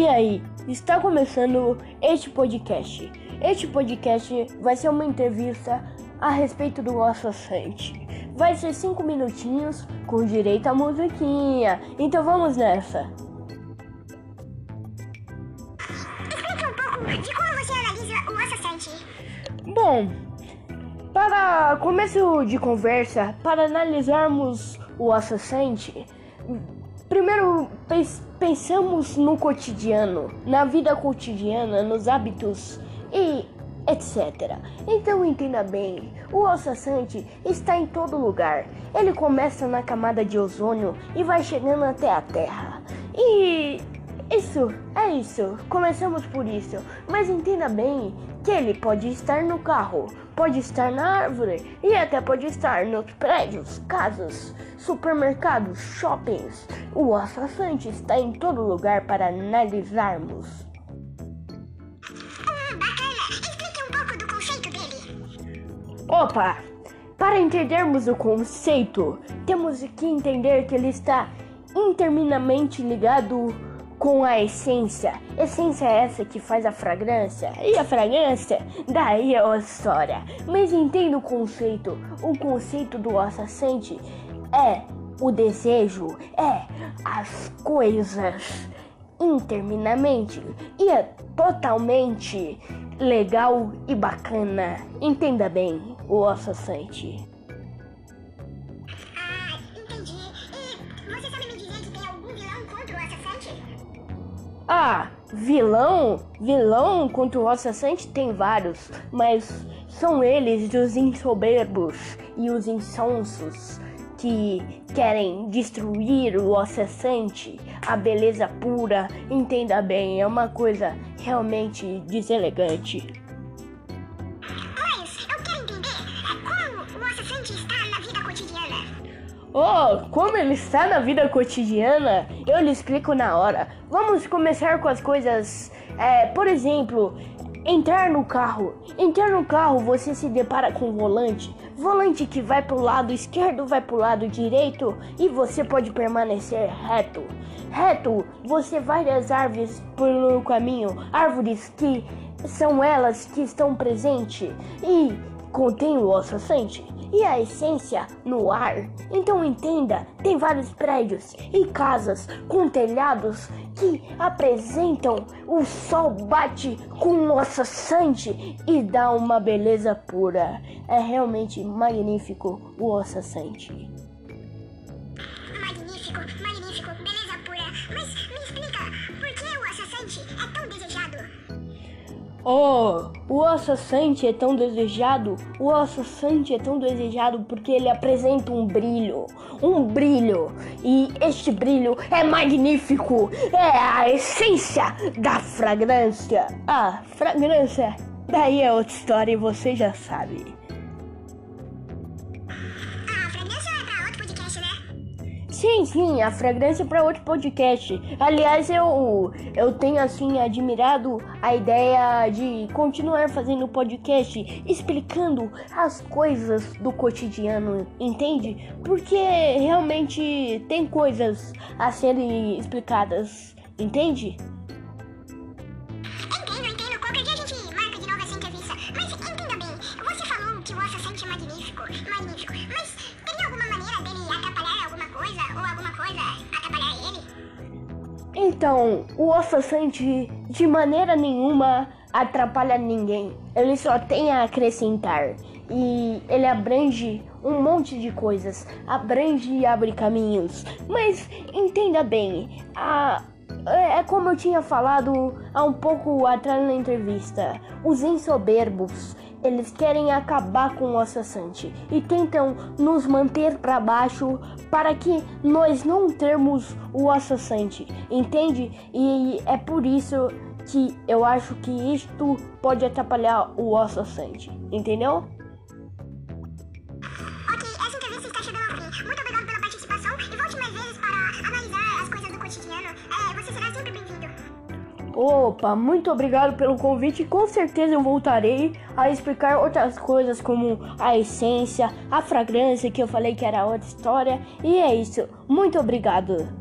E aí, está começando este podcast. Este podcast vai ser uma entrevista a respeito do Associante. Vai ser cinco minutinhos com direito à musiquinha. Então vamos nessa. Explique um pouco de como você analisa o Associante. Bom, para começo de conversa, para analisarmos o Associante, primeiro pens- pensamos no cotidiano, na vida cotidiana, nos hábitos e etc. Então entenda bem, o Associante está em todo lugar. Ele começa na camada de ozônio e vai chegando até a Terra. E isso, é isso. Começamos por isso. Mas entenda bem que ele pode estar no carro, pode estar na árvore e até pode estar nos prédios, casas, supermercados, shoppings. O assassante está em todo lugar para analisarmos. Hum, bacana. Explique um pouco do conceito dele. Opa! Para entendermos o conceito, temos que entender que ele está interminamente ligado com a essência. Essência é essa que faz a fragrância. E a fragrância, daí é a história. Mas entenda o conceito. O conceito do assassante é o desejo, é as coisas interminamente e é totalmente legal e bacana. Entenda bem o assassante. Ah, vilão? Vilão contra o assassante tem vários, mas são eles os insoberbos e os insonsos que querem destruir o assassante, a beleza pura. Entenda bem, é uma coisa realmente deselegante. Oh, como ele está na vida cotidiana, eu lhe explico na hora. Vamos começar com as coisas. é, por exemplo, entrar no carro. Entrar no carro, você se depara com o volante. Volante que vai pro lado esquerdo, vai pro lado direito e você pode permanecer reto. Reto, você vai das árvores pelo caminho, árvores que são elas que estão presentes e contém o assassante e a essência no ar. Então entenda, tem vários prédios e casas com telhados que apresentam o sol bate com o assassante e dá uma beleza pura. É realmente magnífico o assassante. Oh, o assassante é tão desejado. O assassante é tão desejado porque ele apresenta um brilho, um brilho. E este brilho é magnífico. É a essência da fragrância. Ah, fragrância. Daí é outra história e você já sabe. Sim, sim, a fragrância para outro podcast. Aliás, eu eu tenho assim admirado a ideia de continuar fazendo podcast explicando as coisas do cotidiano, entende? Porque realmente tem coisas a serem explicadas, entende? Então, o assassante de maneira nenhuma atrapalha ninguém. Ele só tem a acrescentar. E ele abrange um monte de coisas. Abrange e abre caminhos. Mas entenda bem, a. É é como eu tinha falado há um pouco atrás na entrevista. Os insoberbos, eles querem acabar com o assassante e tentam nos manter para baixo para que nós não termos o assassante, entende? E é por isso que eu acho que isto pode atrapalhar o assassante, entendeu? Ok, essa entrevista está chegando. Muito obrigado pela participação e volte mais vezes para analisar as coisas do cotidiano. É, Opa, muito obrigado pelo convite. Com certeza eu voltarei a explicar outras coisas como a essência, a fragrância que eu falei que era outra história. E é isso. Muito obrigado.